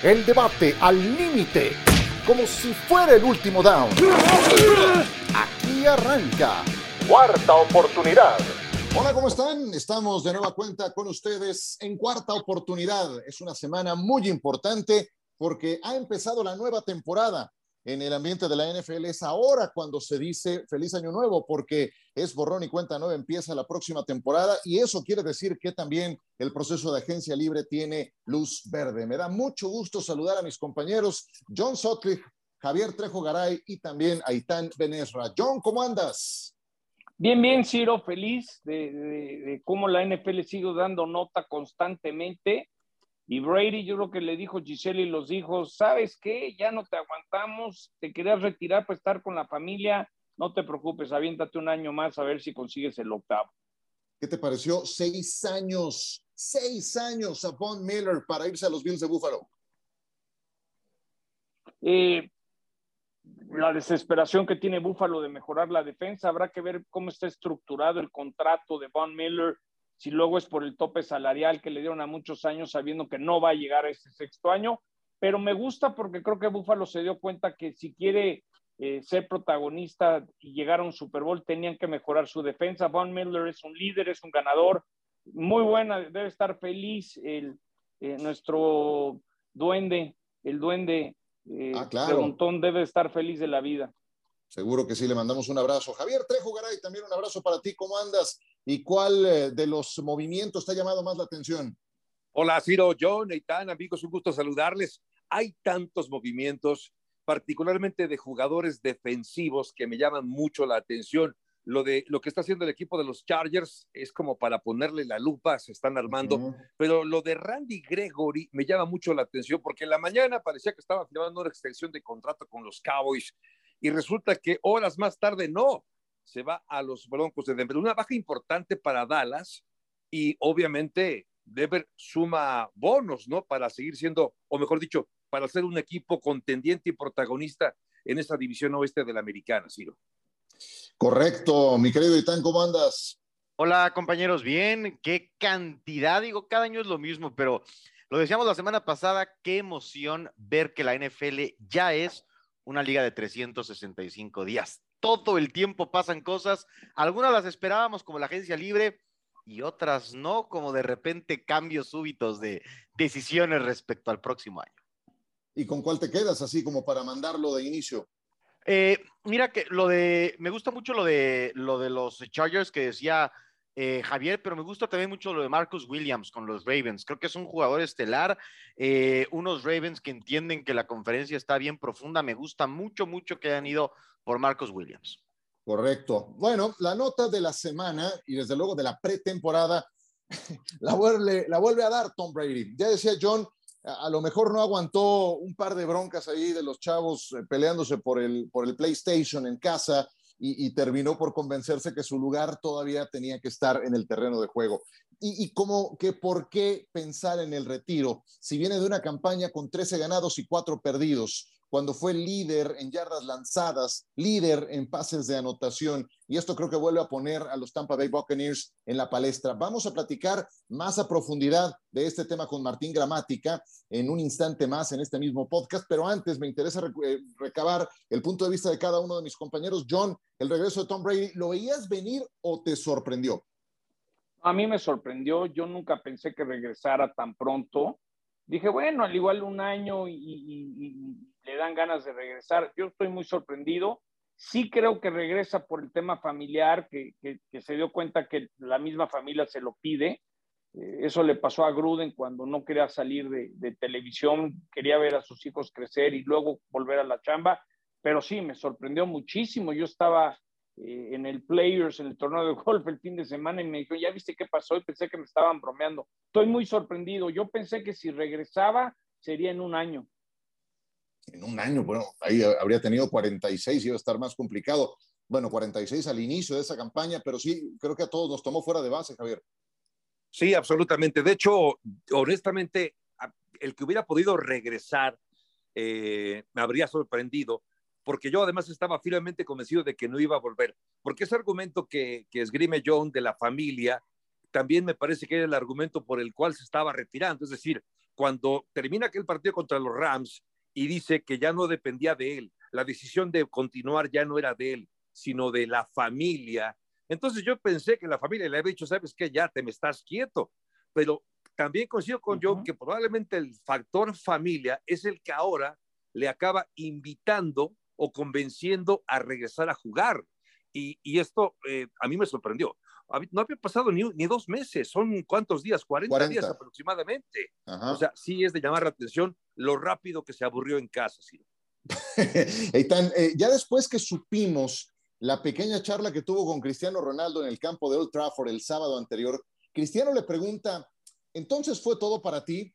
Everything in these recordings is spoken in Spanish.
El debate al límite, como si fuera el último down. Aquí arranca. Cuarta oportunidad. Hola, ¿cómo están? Estamos de nueva cuenta con ustedes en cuarta oportunidad. Es una semana muy importante porque ha empezado la nueva temporada en el ambiente de la NFL es ahora cuando se dice feliz año nuevo, porque es borrón y cuenta nueva, empieza la próxima temporada y eso quiere decir que también el proceso de agencia libre tiene luz verde. Me da mucho gusto saludar a mis compañeros John Sotcliffe, Javier Trejo Garay y también Aitán Benesra. John, ¿cómo andas? Bien, bien, Ciro, feliz de, de cómo la NFL sigue dando nota constantemente y Brady, yo creo que le dijo Giselle y los hijos, ¿sabes qué? Ya no te aguantamos, te querías retirar para estar con la familia, no te preocupes, aviéntate un año más a ver si consigues el octavo. ¿Qué te pareció? Seis años, seis años a Von Miller para irse a los Bills de Buffalo. Eh, la desesperación que tiene Buffalo de mejorar la defensa, habrá que ver cómo está estructurado el contrato de Von Miller si luego es por el tope salarial que le dieron a muchos años sabiendo que no va a llegar a ese sexto año, pero me gusta porque creo que Búfalo se dio cuenta que si quiere eh, ser protagonista y llegar a un Super Bowl tenían que mejorar su defensa. Von Miller es un líder, es un ganador, muy buena, debe estar feliz el, eh, nuestro duende, el duende eh, ah, claro. montón debe estar feliz de la vida. Seguro que sí, le mandamos un abrazo. Javier Trejo Garay, también un abrazo para ti. ¿Cómo andas? ¿Y cuál eh, de los movimientos te ha llamado más la atención? Hola, Ciro, John, Eitan, amigos, un gusto saludarles. Hay tantos movimientos, particularmente de jugadores defensivos, que me llaman mucho la atención. Lo de lo que está haciendo el equipo de los Chargers es como para ponerle la lupa, se están armando. Pero lo de Randy Gregory me llama mucho la atención porque en la mañana parecía que estaba firmando una extensión de contrato con los Cowboys y resulta que horas más tarde no, se va a los Broncos de Denver. Una baja importante para Dallas y obviamente Denver suma bonos, ¿no? Para seguir siendo, o mejor dicho, para ser un equipo contendiente y protagonista en esta división oeste de la americana, Ciro. Correcto, mi querido Itán, ¿cómo andas? Hola compañeros, bien, qué cantidad, digo, cada año es lo mismo, pero lo decíamos la semana pasada, qué emoción ver que la NFL ya es una liga de 365 días. Todo el tiempo pasan cosas, algunas las esperábamos como la agencia libre y otras no, como de repente cambios súbitos de decisiones respecto al próximo año. ¿Y con cuál te quedas así como para mandarlo de inicio? Eh, mira que lo de, me gusta mucho lo de, lo de los Chargers que decía eh, Javier, pero me gusta también mucho lo de Marcus Williams con los Ravens. Creo que es un jugador estelar, eh, unos Ravens que entienden que la conferencia está bien profunda. Me gusta mucho, mucho que hayan ido por Marcus Williams. Correcto. Bueno, la nota de la semana y desde luego de la pretemporada la vuelve, a dar Tom Brady. Ya decía John, a, lo mejor no aguantó un par de broncas ahí de los chavos eh, peleándose por el, por el PlayStation en casa y, terminó por convencerse que su lugar todavía tenía que estar en el terreno de juego. Y, como que por qué pensar en el retiro si viene de una campaña con 13 ganados y 4 perdidos, cuando fue líder en yardas lanzadas, líder en pases de anotación. Y esto creo que vuelve a poner a los Tampa Bay Buccaneers en la palestra. Vamos a platicar más a profundidad de este tema con Martín Gramática en un instante más en este mismo podcast, pero antes me interesa eh, recabar el punto de vista de cada uno de mis compañeros. John, el regreso de Tom Brady, ¿lo veías venir o te sorprendió? A mí me sorprendió, yo nunca pensé que regresara tan pronto. Dije, bueno, al igual un año y le dan ganas de regresar. Yo estoy muy sorprendido. Sí creo que regresa por el tema familiar, que, se dio cuenta que la misma familia se lo pide. Eh, eso le pasó a Gruden cuando no quería salir de, televisión, quería ver a sus hijos crecer y luego volver a la chamba. Pero sí, me sorprendió muchísimo. Yo estaba eh, en el Players, en el torneo de golf el fin de semana y me dijo, ¿ya viste qué pasó? Y pensé que me estaban bromeando. Estoy muy sorprendido. Yo pensé que si regresaba sería en un año en un año, bueno, ahí habría tenido 46 y iba a estar más complicado. Bueno, 46 al inicio de esa campaña, pero sí, creo que a todos nos tomó fuera de base, Javier. Sí, absolutamente. De hecho, honestamente, el que hubiera podido regresar eh, me habría sorprendido, porque yo además estaba firmemente convencido de que no iba a volver, porque ese argumento que, que esgrime John de la familia, también me parece que era el argumento por el cual se estaba retirando, es decir, cuando termina aquel partido contra los Rams y dice que ya no dependía de él, la decisión de continuar ya no era de él, sino de la familia. Entonces yo pensé que la familia le había dicho, sabes que ya te me estás quieto, pero también coincido con John que probablemente el factor familia es el que ahora le acaba invitando o convenciendo a regresar a jugar. Y, esto eh, a mí me sorprendió. No había pasado ni, ni, dos meses, son cuántos días, 40, días aproximadamente. O sea, sí es de llamar la atención lo rápido que se aburrió en casa. ¿sí? Eh, ya después que supimos la pequeña charla que tuvo con Cristiano Ronaldo en el campo de Old Trafford el sábado anterior, Cristiano le pregunta, entonces fue todo para ti.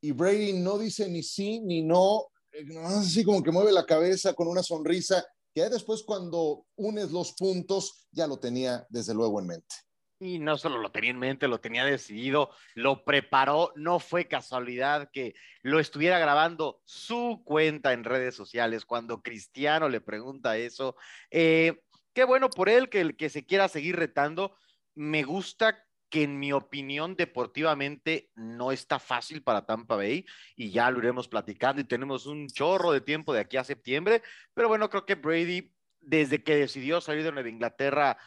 Y Brady no dice ni sí ni no, eh, así como que mueve la cabeza con una sonrisa, que después cuando unes los puntos ya lo tenía desde luego en mente. Y no solo lo tenía en mente, lo tenía decidido, lo preparó, no fue casualidad que lo estuviera grabando su cuenta en redes sociales cuando Cristiano le pregunta eso. Eh, qué bueno por él que el que se quiera seguir retando. Me gusta que en mi opinión deportivamente no está fácil para Tampa Bay y ya lo iremos platicando y tenemos un chorro de tiempo de aquí a septiembre, pero bueno, creo que Brady desde que decidió salir de Nueva Inglaterra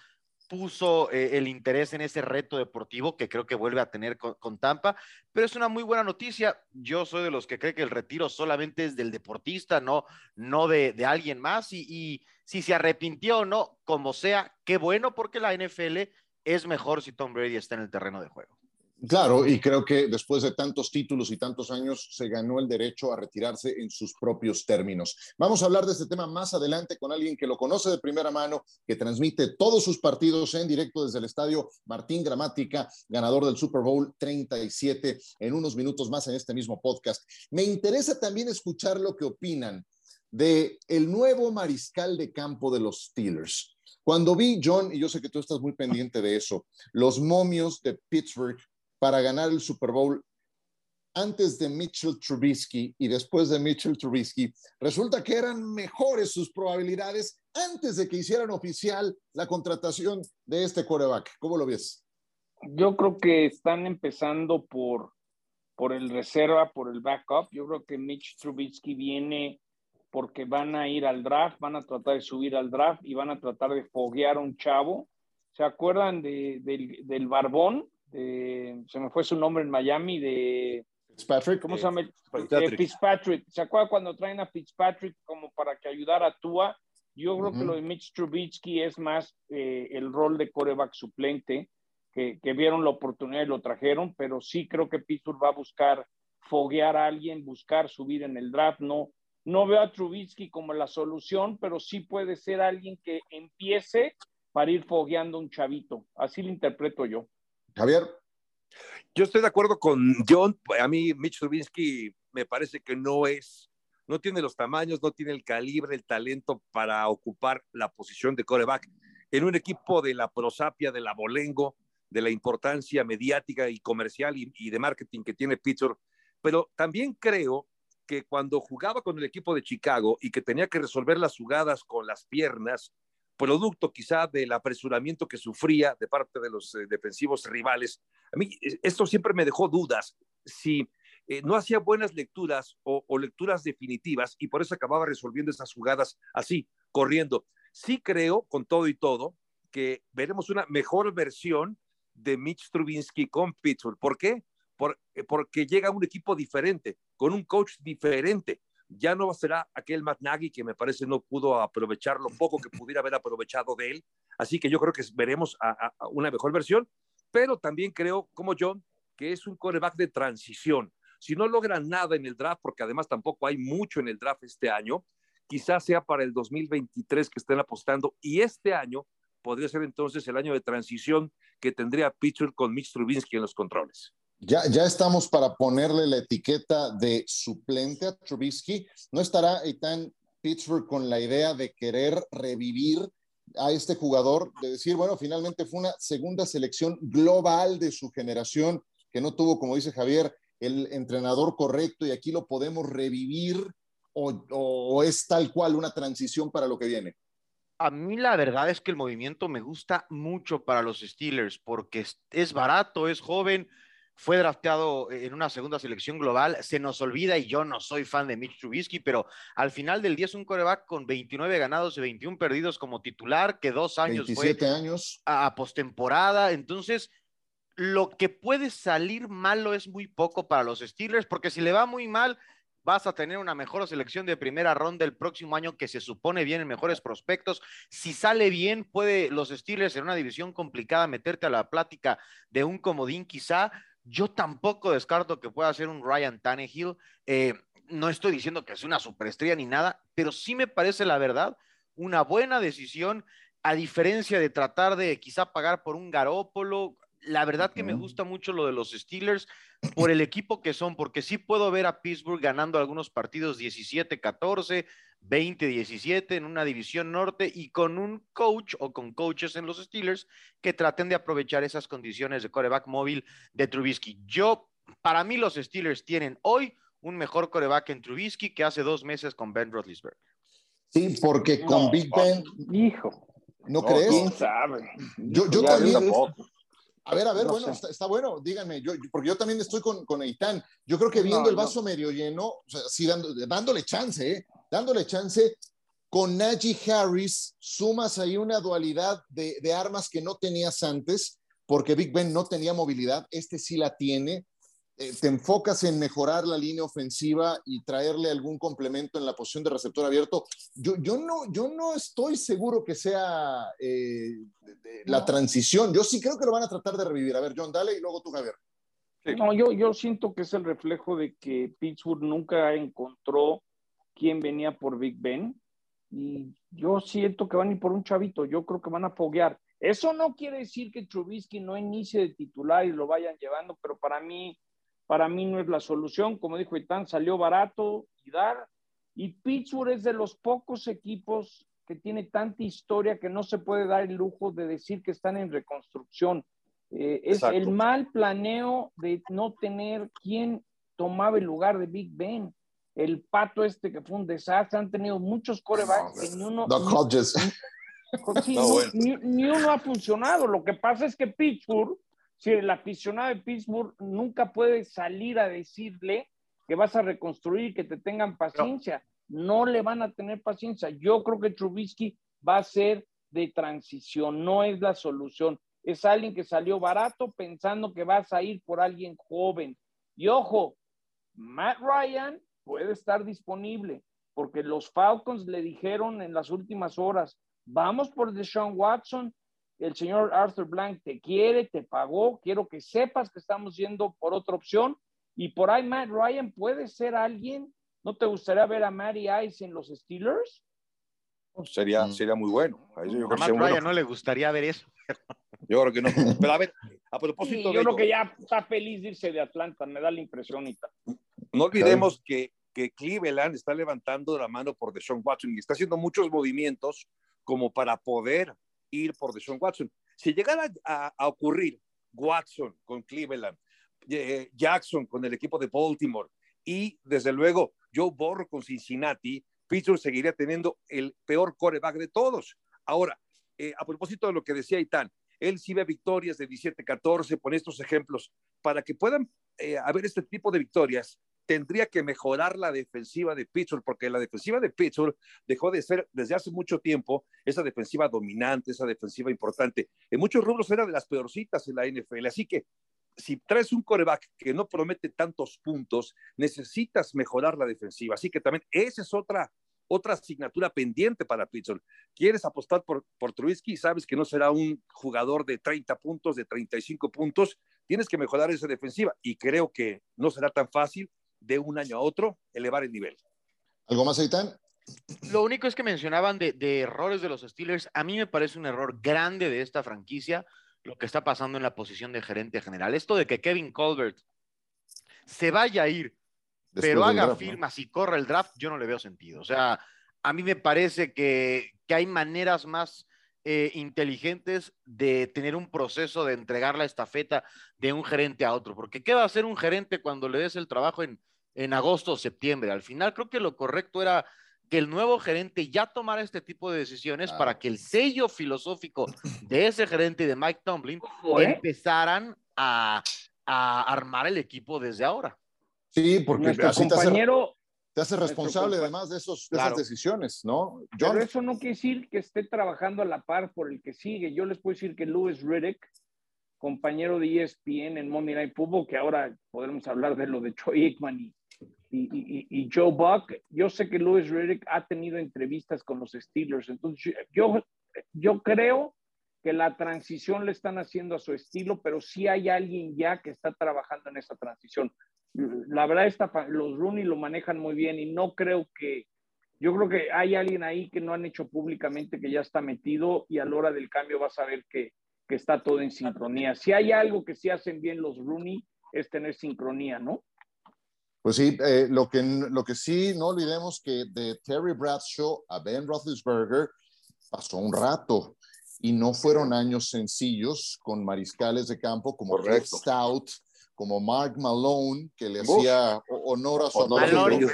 puso eh, el interés en ese reto deportivo que creo que vuelve a tener con, Tampa, pero es una muy buena noticia. Yo soy de los que cree que el retiro solamente es del deportista, no, no de, de alguien más y, y si se arrepintió o no, como sea, qué bueno porque la NFL es mejor si Tom Brady está en el terreno de juego. Claro, y creo que después de tantos títulos y tantos años se ganó el derecho a retirarse en sus propios términos. Vamos a hablar de este tema más adelante con alguien que lo conoce de primera mano, que transmite todos sus partidos en directo desde el estadio Martín Gramática, ganador del Super Bowl 37, en unos minutos más en este mismo podcast. Me interesa también escuchar lo que opinan de el nuevo mariscal de campo de los Steelers. Cuando vi, John, y yo sé que tú estás muy pendiente de eso, los momios de Pittsburgh para ganar el Super Bowl antes de Mitchell Trubisky y después de Mitchell Trubisky, resulta que eran mejores sus probabilidades antes de que hicieran oficial la contratación de este quarterback. ¿Cómo lo ves? Yo creo que están empezando por, por el reserva, por el backup. Yo creo que Mitch Trubisky viene porque van a ir al draft, van a tratar de subir al draft y van a tratar de foguear a un chavo. ¿Se acuerdan de, del barbón? se me fue su nombre en Miami, de... Fitzpatrick. ¿Cómo se llama? Fitzpatrick. Fitzpatrick. ¿Se acuerdan cuando traen a Fitzpatrick como para que ayudara a Tua? Yo creo que lo de Mitch Trubisky es más eh, el rol de coreback suplente, que, que, vieron la oportunidad y lo trajeron, pero sí creo que Pittsburgh va a buscar foguear a alguien, buscar subir en el draft, no, no veo a Trubisky como la solución, pero sí puede ser alguien que empiece para ir fogueando un chavito. Así lo interpreto yo. Javier. Yo estoy de acuerdo con John. A mí Mitch Trubisky me parece que no es, no tiene los tamaños, no tiene el calibre, el talento para ocupar la posición de coreback en un equipo de la prosapia, de la bolengo, de la importancia mediática y comercial y, y de marketing que tiene Pittsburgh. Pero también creo que cuando jugaba con el equipo de Chicago y que tenía que resolver las jugadas con las piernas, producto quizá del apresuramiento que sufría de parte de los eh, defensivos rivales, a mí eh, esto siempre me dejó dudas si eh, no hacía buenas lecturas o, lecturas definitivas y por eso acababa resolviendo esas jugadas así, corriendo. Sí creo, con todo y todo, que veremos una mejor versión de Mitch Trubinsky con Pittsburgh. ¿Por qué? Eh, porque llega un equipo diferente, con un coach diferente. Ya no será aquel Matt Nagy que me parece no pudo aprovechar lo poco que pudiera haber aprovechado de él. Así que yo creo que veremos una mejor versión, pero también creo, como John, que es un coreback de transición. Si no logra nada en el draft, porque además tampoco hay mucho en el draft este año, quizás sea para el 2023 que estén apostando y este año podría ser entonces el año de transición que tendría Pitcher con Mitch Trubinsky en los controles. Ya, ya estamos para ponerle la etiqueta de suplente a Trubisky. ¿No estará Eitan Pittsburgh con la idea de querer revivir a este jugador? De decir, bueno, finalmente fue una segunda selección global de su generación que no tuvo, como dice Javier, el entrenador correcto y aquí lo podemos revivir o, o es tal cual una transición para lo que viene. A mí la verdad es que el movimiento me gusta mucho para los Steelers porque es, es barato, es joven, fue drafteado en una segunda selección global. Se nos olvida, y yo no soy fan de Mitch Trubisky, pero al final del día es un coreback con 29 ganados y 21 perdidos como titular, que dos años 27 fue años. a, a postemporada. Entonces, lo que puede salir malo es muy poco para los Steelers, porque si le va muy mal, vas a tener una mejor selección de primera ronda el próximo año que se supone vienen mejores prospectos. Si sale bien, puede los Steelers en una división complicada meterte a la plática de un comodín quizá. Yo tampoco descarto que pueda ser un Ryan Tannehill. Eh, no estoy diciendo que sea una superestrella ni nada, pero sí me parece la verdad una buena decisión, a diferencia de tratar de quizá pagar por un Garópolo. La verdad que me gusta mucho lo de los Steelers por el equipo que son, porque sí puedo ver a Pittsburgh ganando algunos partidos 17-14, 20-17 en una división norte y con un coach o con coaches en los Steelers que traten de aprovechar esas condiciones de coreback móvil de Trubisky. Yo, para mí los Steelers tienen hoy un mejor coreback en Trubisky que hace dos meses con Ben Roethlisberger. Sí, porque con No, Big Ben, Hijo. ¿no, No, crees? ¿Quién sabe? Yo, yo también. A ver, a ver, No bueno, está, está bueno, díganme, yo, porque yo también estoy con, con Eitan. Yo creo que viendo No, el no. vaso medio lleno, o sea, sí, dando- dándole chance, ¿eh? dándole chance, con Najee Harris sumas ahí una dualidad de, de armas que no tenías antes, porque Big Ben no tenía movilidad, este sí la tiene. Eh, te enfocas en mejorar la línea ofensiva y traerle algún complemento en la posición de receptor abierto. Yo, yo, no, yo no estoy seguro que sea eh, de- de la No. transición. Yo sí creo que lo van a tratar de revivir. A ver, John, dale y luego tú, Javier. No, yo, yo siento que es el reflejo de que Pittsburgh nunca encontró quién venía por Big Ben. Y yo siento que van a ir por un chavito. Yo creo que van a foguear. Eso no quiere decir que Trubisky no inicie de titular y lo vayan llevando, pero para mí, para mí no es la solución. Como dijo Itán, salió barato y dar. Y Pittsburgh es de los pocos equipos que tiene tanta historia que no se puede dar el lujo de decir que están en reconstrucción. Eh, es el mal planeo de no tener quien tomaba el lugar de Big Ben. El pato este que fue un desastre, han tenido muchos corebacks que ni uno, Hodges. ni- sí, No, no- bueno. ni uno ha funcionado. Lo que pasa es que Pittsburgh, si el aficionado de Pittsburgh nunca puede salir a decirle que vas a reconstruir, que te tengan paciencia. No le van a tener paciencia. Yo creo que Trubisky va a ser de transición, no es la solución. Es alguien que salió barato pensando que vas a ir por alguien joven. Y ojo, Matt Ryan puede estar disponible porque los Falcons le dijeron en las últimas horas, vamos por Deshaun Watson, el señor Arthur Blank te quiere, te pagó, quiero que sepas que estamos yendo por otra opción y por ahí Matt Ryan puede ser alguien, ¿no te gustaría ver a Matty Ice en los Steelers? Sería, Mm. sería muy bueno. Ahí yo, creo A Matt Ryan bueno. no le gustaría ver eso. Yo creo que no. Pero a ver, a Sí, propósito yo de creo ello, que ya está feliz de irse de Atlanta, me da la impresión. Ita. no olvidemos que, que Cleveland está levantando la mano por Deshaun Watson y está haciendo muchos movimientos como para poder ir por Deshaun Watson. Si llegara a, ocurrir Watson con Cleveland, eh, Jackson con el equipo de Baltimore y desde luego Joe Burrow con Cincinnati, Pittsburgh seguiría teniendo el peor coreback de todos. Ahora, eh, a propósito de lo que decía Itán, él sí ve victorias de 17-14, pone estos ejemplos, para que puedan eh, haber este tipo de victorias, tendría que mejorar la defensiva de Pittsburgh, porque la defensiva de Pittsburgh dejó de ser desde hace mucho tiempo esa defensiva dominante, esa defensiva importante. En muchos rubros era de las peorcitas en la NFL, así que si traes un coreback que no promete tantos puntos, necesitas mejorar la defensiva. Así que también esa es otra, otra asignatura pendiente para Pittsburgh. ¿Quieres apostar por, por Trubisky? Sabes que no será un jugador de 30 puntos, de 35 puntos. Tienes que mejorar esa defensiva y creo que no será tan fácil de un año a otro elevar el nivel. ¿Algo más, Eitan? Lo único es que mencionaban de, de errores de los Steelers. A mí me parece un error grande de esta franquicia lo que está pasando en la posición de gerente general. Esto de que Kevin Colbert se vaya a ir, Después pero haga draft, ¿no? firmas y corra el draft, yo no le veo sentido. O sea, a mí me parece que, que hay maneras más eh, inteligentes de tener un proceso de entregar la estafeta de un gerente a otro. Porque ¿qué va a hacer un gerente cuando le des el trabajo en, en agosto o septiembre? Al final creo que lo correcto era que el nuevo gerente ya tomara este tipo de decisiones para que el sello filosófico de ese gerente y de Mike Tomlin Ojo, ¿eh? empezaran a, a armar el equipo desde ahora. Sí, porque Nuestro así te hace, compañero, te hace responsable además de, esos, de Claro. esas decisiones, ¿no? pero John, eso no quiere decir que esté trabajando a la par por el que sigue. Yo les puedo decir que Louis Riddick, compañero de ESPN en Monday Night Football, que ahora podremos hablar de lo de Troy Aikman y, y, y- y Joe Buck, yo sé que Louis Riddick ha tenido entrevistas con los Steelers, entonces yo, yo creo que la transición le están haciendo a su estilo, pero sí hay alguien ya que está trabajando en esa transición. La verdad, esta, fa- los Rooney lo manejan muy bien y no creo que, yo creo que hay alguien ahí que no han hecho públicamente que ya está metido y a la hora del cambio vas a ver que, que está todo en sincronía. Si hay algo que sí hacen bien los Rooney es tener sincronía, ¿no? pues sí, eh, lo, que, lo que sí, no olvidemos que de Terry Bradshaw a Ben Roethlisberger pasó un rato y no fueron años sencillos con mariscales de campo como Correcto. Stout, como Mark Malone, que le Uf. hacía honor a su apellido.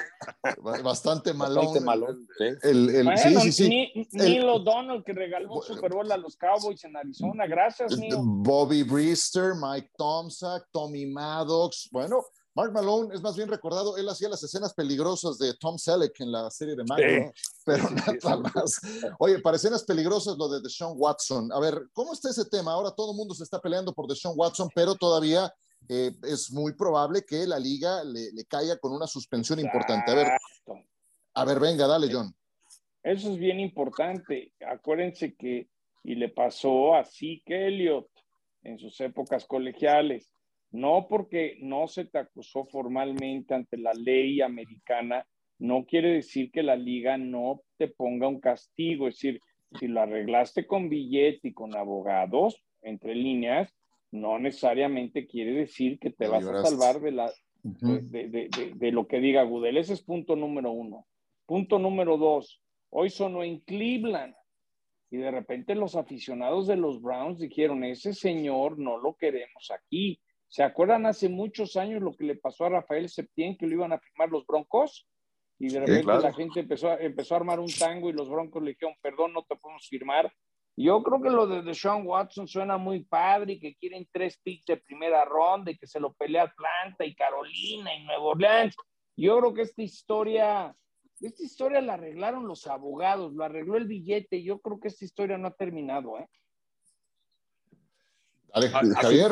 Bastante malón. Bastante malón, sí. El, el- Bueno, sí, sí, sí. Ni- Neil O'Donnell que regaló un Super Bowl a los Cowboys en Arizona. Gracias, Neil. Bobby Brister, Mike Tomczak, Tommy Maddox. Bueno, Mark Malone es más bien recordado, él hacía las escenas peligrosas de Tom Selleck en la serie de Mario, Sí. ¿no? pero nada más. Oye, para escenas peligrosas lo de Deshaun Watson. A ver, ¿cómo está ese tema? Ahora todo el mundo se está peleando por Deshaun Watson, pero todavía eh, es muy probable que la liga le, le caiga con una suspensión importante. A ver, a ver, venga, dale, John. Eso es bien importante. Acuérdense que, y le pasó a Zeke Elliott en sus épocas colegiales, no porque no se te acusó formalmente ante la ley americana, no quiere decir que la liga no te ponga un castigo. Es decir, si lo arreglaste con billete y con abogados, entre líneas, no necesariamente quiere decir que te vas a salvar de la, de, de- de- de lo que diga Goodell. Ese es punto número uno. Punto número dos, hoy sonó en Cleveland y de repente los aficionados de los Browns dijeron, ese señor no lo queremos aquí. ¿Se acuerdan hace muchos años lo que le pasó a Rafael Septién, que lo iban a firmar los Broncos? Y de repente claro. la gente empezó, empezó a armar un tango y los Broncos le dijeron, perdón, no te podemos firmar. Yo creo que lo de Deshaun Watson suena muy padre y que quieren tres picks de primera ronda y que se lo pelea Atlanta y Carolina y Nueva Orleans. Yo creo que esta historia, esta historia la arreglaron los abogados, lo arregló el billete. Yo creo que esta historia no ha terminado, ¿eh? Dale, Ah, así- Javier.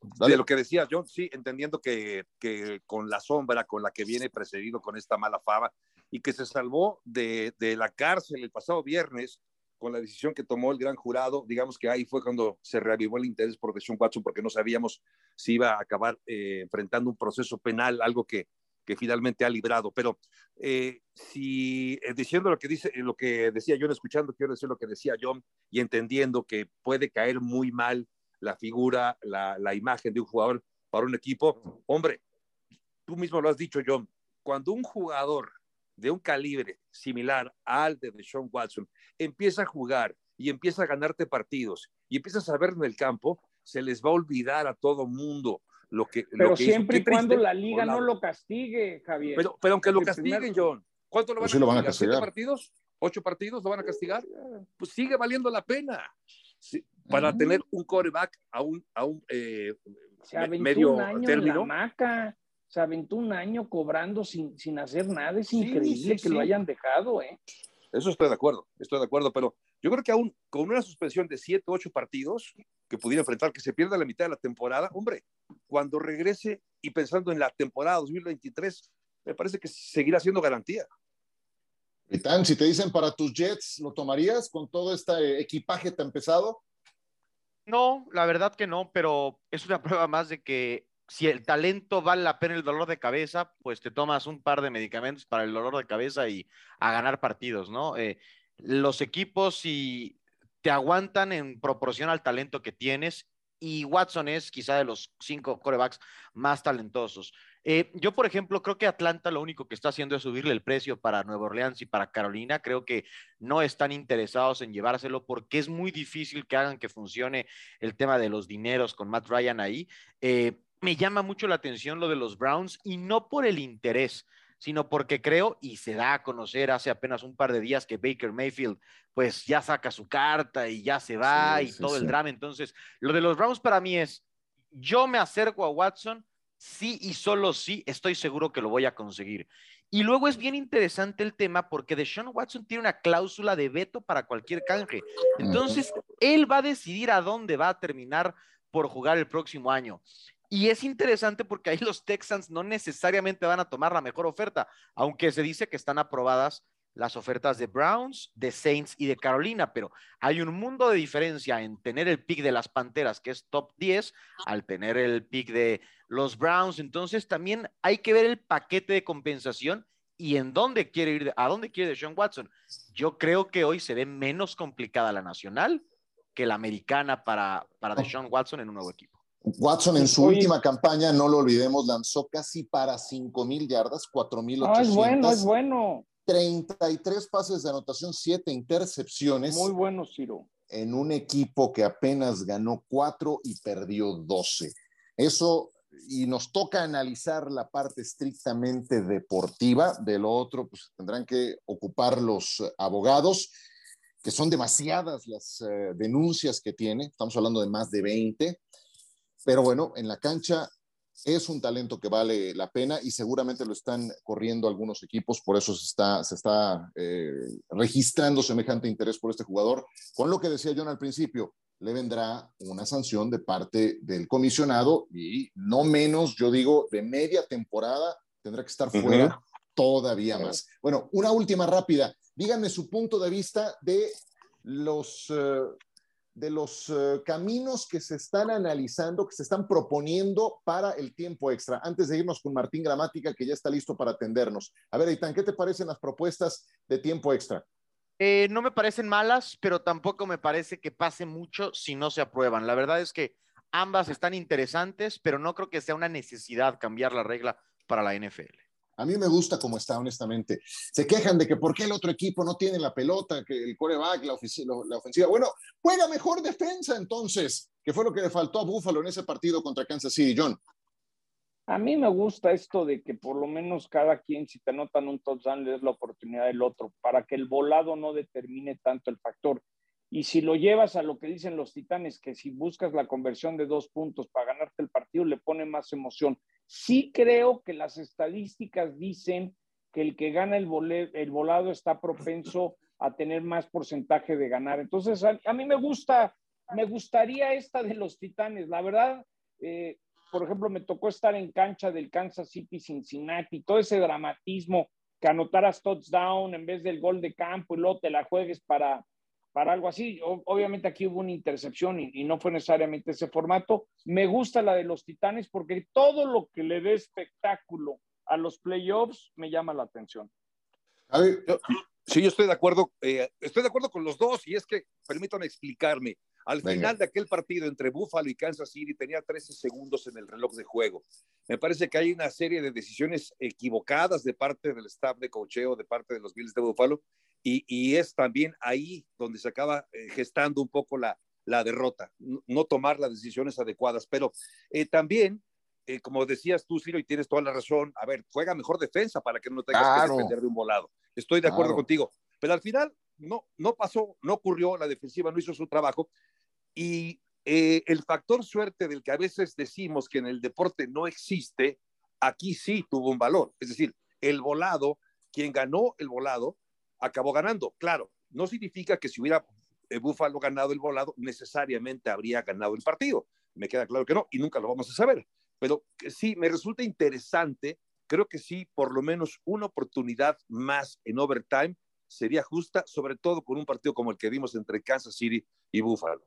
Dale. De lo que decía John, sí, entendiendo que, que con la sombra con la que viene precedido con esta mala fama y que se salvó de, de la cárcel el pasado viernes con la decisión que tomó el gran jurado, digamos que ahí fue cuando se reavivó el interés por Deshaun Watson porque no sabíamos si iba a acabar eh, enfrentando un proceso penal, algo que, que finalmente ha librado. Pero eh, si eh, diciendo lo que dice, lo que decía John, escuchando, quiero decir lo que decía John y entendiendo que puede caer muy mal la figura, la, la imagen de un jugador para un equipo. Hombre, tú mismo lo has dicho, John, cuando un jugador de un calibre similar al de Deshaun Watson empieza a jugar y empieza a ganarte partidos y empiezas a ver en el campo, se les va a olvidar a todo mundo lo que Pero lo que hizo. siempre y cuando la liga no lo castigue, Javier. Pero, pero aunque lo castiguen, John, ¿cuánto lo van Pues sí lo van a ¿Siete castigar. partidos? ¿Ocho partidos lo van a castigar? Pues sigue valiendo la pena. Sí, para tener un coreback a un, a un eh, medio un año en término. Se aventó un año cobrando sin, sin hacer nada. Es Sí, increíble sí, que lo hayan dejado, ¿eh? Eso estoy de acuerdo, estoy de acuerdo, pero yo creo que aún con una suspensión de siete, ocho partidos que pudiera enfrentar, que se pierda la mitad de la temporada, hombre, cuando regrese y pensando en la temporada 2023, me parece que seguirá siendo garantía. Titán, si te dicen para tus Jets, ¿lo tomarías con todo este equipaje tan pesado? No, la verdad que no, pero es una prueba más de que si el talento vale la pena el dolor de cabeza, pues te tomas un par de medicamentos para el dolor de cabeza y a ganar partidos, ¿no? Eh, los equipos si te aguantan en proporción al talento que tienes y Watson es quizá de los cinco corebacks más talentosos. Eh, yo, por ejemplo, creo que Atlanta lo único que está haciendo es subirle el precio para Nueva Orleans y para Carolina. Creo que no están interesados en llevárselo porque es muy difícil que hagan que funcione el tema de los dineros con Matt Ryan ahí. Eh, me llama mucho la atención lo de los Browns y no por el interés, sino porque creo, y se da a conocer hace apenas un par de días que Baker Mayfield pues ya saca su carta y ya se va Sí, y sí, todo el drama. Entonces, lo de los Browns para mí es, yo me acerco a Watson, sí y solo sí, estoy seguro que lo voy a conseguir. Y luego es bien interesante el tema porque Deshaun Watson tiene una cláusula de veto para cualquier canje. Entonces, él va a decidir a dónde va a terminar por jugar el próximo año. Y es interesante porque ahí los Texans no necesariamente van a tomar la mejor oferta, aunque se dice que están aprobadas las ofertas de Browns, de Saints y de Carolina, pero hay un mundo de diferencia en tener el pick de las Panteras, que es top 10, al tener el pick de los Browns. Entonces también hay que ver el paquete de compensación y en dónde quiere ir, a dónde quiere Sean Watson. Yo creo que hoy se ve menos complicada la nacional que la americana para, para Deshaun Watson en un nuevo equipo. Watson en su última campaña, no lo olvidemos, lanzó casi para 5 mil yardas, 4 mil ah, es bueno, es bueno. 33 pases de anotación, 7 intercepciones. Muy bueno, Ciro. En un equipo que apenas ganó 4 y perdió 12. Eso, y nos toca analizar la parte estrictamente deportiva. De lo otro, pues tendrán que ocupar los abogados, que son demasiadas las eh, denuncias que tiene. Estamos hablando de más de 20. Pero bueno, en la cancha es un talento que vale la pena y seguramente lo están corriendo algunos equipos, por eso se está, se está eh, registrando semejante interés por este jugador. Con lo que decía John al principio, le vendrá una sanción de parte del comisionado y no menos, yo digo, de media temporada tendrá que estar fuera todavía más. Bueno, una última rápida. Díganme su punto de vista de los eh, de los eh, caminos que se están analizando, que se están proponiendo para el tiempo extra. Antes de irnos con Martín Gramática, que ya está listo para atendernos. A ver, Eitan, ¿qué te parecen las propuestas de tiempo extra? Eh, no me parecen malas, pero tampoco me parece que pase mucho si no se aprueban. La verdad es que ambas están interesantes, pero no creo que sea una necesidad cambiar la regla para la NFL. A mí me gusta como está, honestamente. Se quejan de que por qué el otro equipo no tiene la pelota, que el coreback, la, la ofensiva. Bueno, juega mejor defensa entonces, que fue lo que le faltó a Buffalo en ese partido contra Kansas City, John. A mí me gusta esto de que por lo menos cada quien, si te anotan un touchdown, le des la oportunidad del otro, para que el volado no determine tanto el factor. Y si lo llevas a lo que dicen los titanes, que si buscas la conversión de dos puntos para ganarte el partido, le pone más emoción. Sí creo que las estadísticas dicen que el que gana el, volado está propenso a tener más porcentaje de ganar. Entonces, a, mí me gusta, me gustaría esta de los Titanes. La verdad, eh, por ejemplo, me tocó estar en cancha del Kansas City Cincinnati, todo ese dramatismo, que anotaras touchdown en vez del gol de campo y luego te la juegues para, para algo así. obviamente aquí hubo una intercepción y, no fue necesariamente ese formato. Me gusta la de los Titanes porque todo lo que le dé espectáculo a los playoffs me llama la atención. sí, yo estoy de acuerdo, eh, estoy de acuerdo con los dos y es que permítame explicarme. Al final de aquel partido entre Buffalo y Kansas City tenía 13 segundos en el reloj de juego. Me parece que hay una serie de decisiones equivocadas de parte del staff de cocheo, de parte de los Bills de Buffalo, y, es también ahí donde se acaba eh, gestando un poco la, la derrota, no, tomar las decisiones adecuadas. Pero eh, también, eh, como decías tú, Ciro, y tienes toda la razón, a ver, juega mejor defensa para que no tengas que depender de un volado. Estoy de acuerdo contigo. Pero al final no, no pasó, no ocurrió, la defensiva no hizo su trabajo. Y el factor suerte del que a veces decimos que en el deporte no existe, aquí sí tuvo un valor. Es decir, el volado, quien ganó el volado, acabó ganando. Claro, no significa que si hubiera eh, Búfalo ganado el volado, necesariamente habría ganado el partido. Me queda claro que no, y nunca lo vamos a saber. Pero sí, me resulta interesante. Creo que sí, por lo menos una oportunidad más en overtime sería justa, sobre todo con un partido como el que vimos entre Kansas City y Buffalo.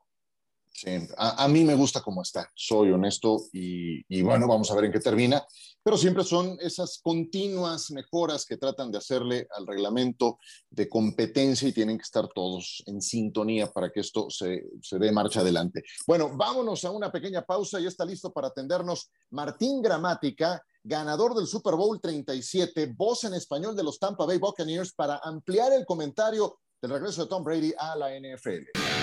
Sí, a, mí me gusta cómo está, soy honesto y, bueno, vamos a ver en qué termina, pero siempre son esas continuas mejoras que tratan de hacerle al reglamento de competencia y tienen que estar todos en sintonía para que esto se, se dé marcha adelante. Bueno, vámonos a una pequeña pausa y está listo para atendernos Martín Gramática, ganador del Super Bowl 37, voz en español de los Tampa Bay Buccaneers para ampliar el comentario del regreso de Tom Brady a la NFL.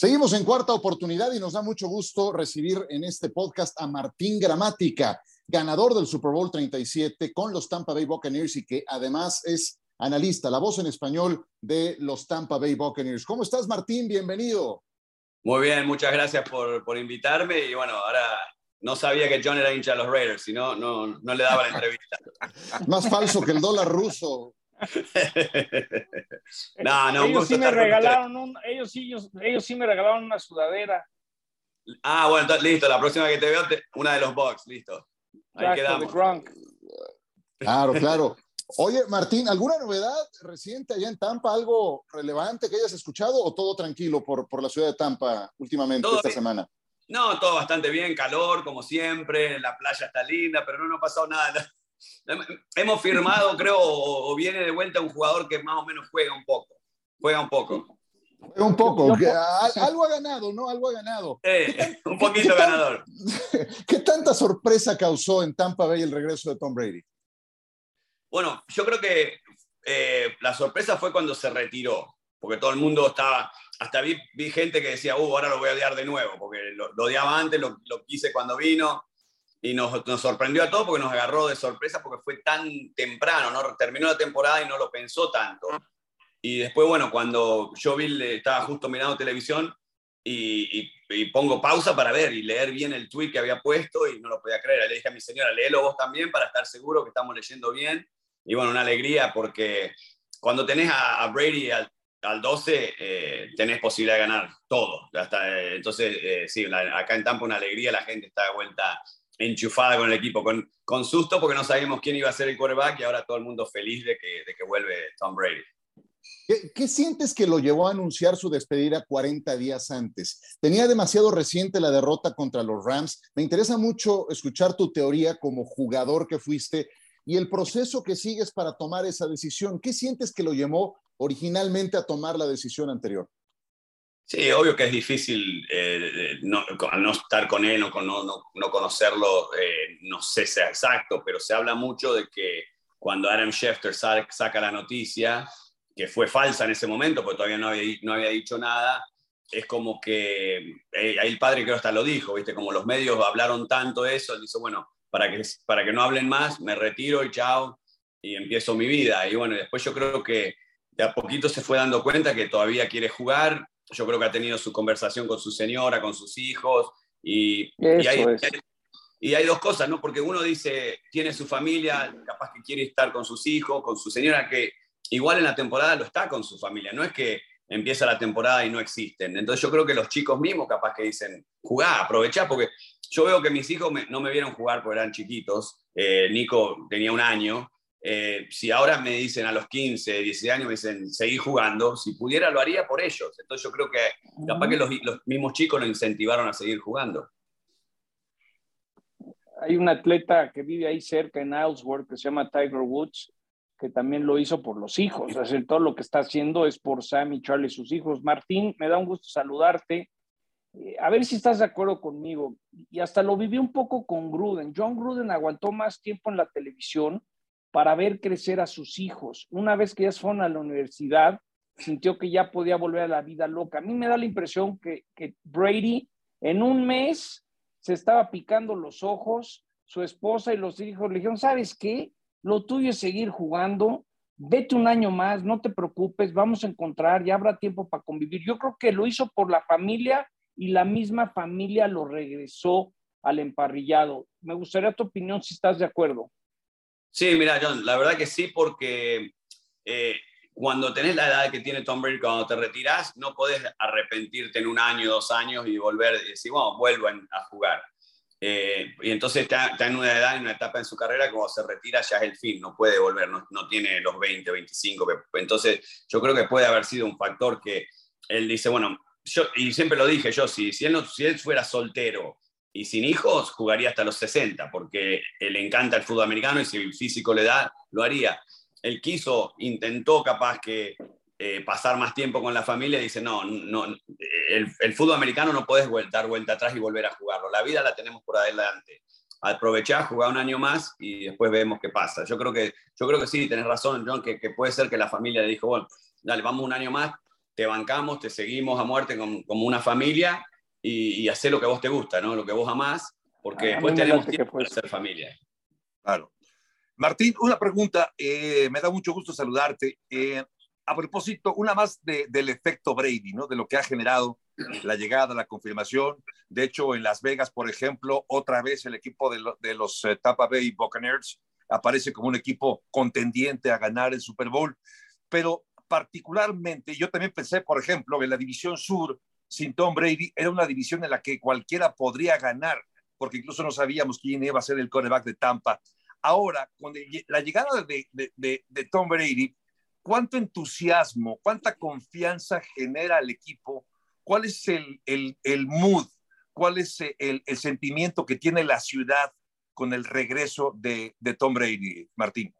Seguimos en cuarta oportunidad y nos da mucho gusto recibir en este podcast a Martín Gramática, ganador del Super Bowl 37 con los Tampa Bay Buccaneers y que además es analista, la voz en español de los Tampa Bay Buccaneers. ¿Cómo estás, Martín? Bienvenido. Muy bien, muchas gracias por, por invitarme y bueno, ahora no sabía que John era hincha de los Raiders, si no, no, no le daba la entrevista. Más falso que el dólar ruso. no, no, ellos sí me regalaron un, ellos, sí, ellos, sí me regalaron una sudadera. Ah, bueno, listo, la próxima que te veo, una de los box, listo. Ahí quedamos. Claro, claro. Oye, Martín, ¿alguna novedad reciente allá en Tampa? ¿Algo relevante que hayas escuchado o todo tranquilo por, por la ciudad de Tampa últimamente esta semana? No, todo bastante bien, calor como siempre, la playa está linda, pero no, no ha pasado nada. Hemos firmado, creo, o viene de vuelta un jugador que más o menos juega un poco. Juega un poco. Juega un poco. Algo ha ganado, ¿no? Algo ha ganado. un poquito ganador. ¿Qué tanta sorpresa causó en Tampa Bay el regreso de Tom Brady? Bueno, yo creo que eh, la sorpresa fue cuando se retiró, porque todo el mundo estaba, hasta vi, gente que decía, uh, ahora lo voy a odiar de nuevo, porque lo, odiaba antes, lo, lo, quise cuando vino, y nos, nos, sorprendió a todos porque nos agarró de sorpresa porque fue tan temprano, ¿no? Terminó la temporada y no lo pensó tanto. Y después, bueno, cuando yo vi, estaba justo mirando televisión y, y, pongo pausa para ver y leer bien el tweet que había puesto y no lo podía creer. Le dije a mi señora, léelo vos también para estar seguro que estamos leyendo bien y bueno, una alegría porque cuando tenés a, Brady al, al 12, eh, tenés posibilidad de ganar todo. Eh, entonces, eh, sí, acá en Tampa una alegría, la gente está de vuelta enchufada con el equipo, con, con susto porque no sabíamos quién iba a ser el quarterback y ahora todo el mundo feliz de que, de que vuelve Tom Brady. ¿Qué, ¿Qué, sientes que lo llevó a anunciar su despedida 40 días antes? Tenía demasiado reciente la derrota contra los Rams. Me interesa mucho escuchar tu teoría como jugador que fuiste y el proceso que sigues para tomar esa decisión. ¿Qué sientes que lo llevó originalmente a tomar la decisión anterior? Sí, obvio que es difícil eh, no, no, estar con él, no, no, no conocerlo, eh, no sé sea exacto, pero se habla mucho de que cuando Adam Schefter saca la noticia, que fue falsa en ese momento, porque todavía no había, no había dicho nada, es como que eh, ahí el padre creo hasta lo dijo, ¿viste? Como los medios hablaron tanto de eso, él dice, bueno, para que, para que no hablen más, me retiro y chao, y empiezo mi vida. Y bueno, después yo creo que de a poquito se fue dando cuenta que todavía quiere jugar. Yo creo que ha tenido su conversación con su señora, con sus hijos, y, y, hay, y hay dos cosas, ¿no? Porque uno dice, tiene su familia, capaz que quiere estar con sus hijos, con su señora, que igual en la temporada lo está con su familia, no es que empieza la temporada y no existen. Entonces yo creo que los chicos mismos capaz que dicen, jugá, aprovechá, porque yo veo que mis hijos no me vieron jugar porque eran chiquitos. Eh, Nico tenía un año. Eh, si ahora me dicen a los 15, 16 años, me dicen, seguir jugando, si pudiera lo haría por ellos. Entonces yo creo que capaz que los, mismos chicos lo incentivaron a seguir jugando. Hay un atleta que vive ahí cerca en Islesworth que se llama Tiger Woods, que también lo hizo por los hijos. O todo lo que está haciendo es por Sam y Charlie, sus hijos. Martín, me da un gusto saludarte. Eh, a ver si estás de acuerdo conmigo. Y hasta lo viví un poco con Gruden. John Gruden aguantó más tiempo en la televisión para ver crecer a sus hijos. Una vez que ya fueron a la universidad, sintió que ya podía volver a la vida loca. A mí me da la impresión que, que Brady en un mes se estaba picando los ojos, su esposa y los hijos le dijeron, ¿sabes qué? Lo tuyo es seguir jugando, vete un año más, no te preocupes, vamos a encontrar, ya habrá tiempo para convivir. Yo creo que lo hizo por la familia y la misma familia lo regresó al emparrillado. Me gustaría tu opinión si estás de acuerdo. Sí, mira, John, la verdad que sí, porque eh, cuando tenés la edad que tiene Tom Brady, cuando te retiras, no podés arrepentirte en un año, dos años y volver y decir, bueno, vuelvo a jugar. Eh, y entonces está, en una edad, en una etapa en su carrera, que cuando se retira ya es el fin, no puede volver, no, tiene los 20, 25. Entonces yo creo que puede haber sido un factor que él dice, bueno, y siempre lo dije yo, si, si, él no, si él fuera soltero y sin hijos, jugaría hasta los 60, porque le encanta el fútbol americano y si el físico le da, lo haría. Él quiso, intentó capaz que eh, pasar más tiempo con la familia y dice, no, no el, fútbol americano no puedes dar vuelta atrás y volver a jugarlo. La vida la tenemos por adelante. Aprovechar, jugar un año más y después vemos qué pasa. Yo creo que, yo creo que sí, tenés razón, John, que, que puede ser que la familia le dijo, bueno, dale, vamos un año más, te bancamos, te seguimos a muerte como, una familia y, y hacer lo que a vos te gusta, ¿no? Lo que vos amás, porque después tenemos tiempo para ser familia. Claro. Martín, una pregunta. Eh, me da mucho gusto saludarte. Eh, a propósito, una más del efecto Brady, ¿no? De lo que ha generado la llegada, la confirmación. De hecho, en Las Vegas, por ejemplo, otra vez el equipo de, de los eh, Tampa Bay Buccaneers aparece como un equipo contendiente a ganar el Super Bowl. Pero particularmente, yo también pensé, por ejemplo, en la división sur, sin Tom Brady, era una división en la que cualquiera podría ganar, porque incluso no sabíamos quién iba a ser el quarterback de Tampa. Ahora, con la llegada de, de, de Tom Brady, ¿cuánto entusiasmo, cuánta confianza genera el equipo ¿Cuál es el, el, el mood? ¿Cuál es el, el, sentimiento que tiene la ciudad con el regreso de, de Tom Brady, Martín?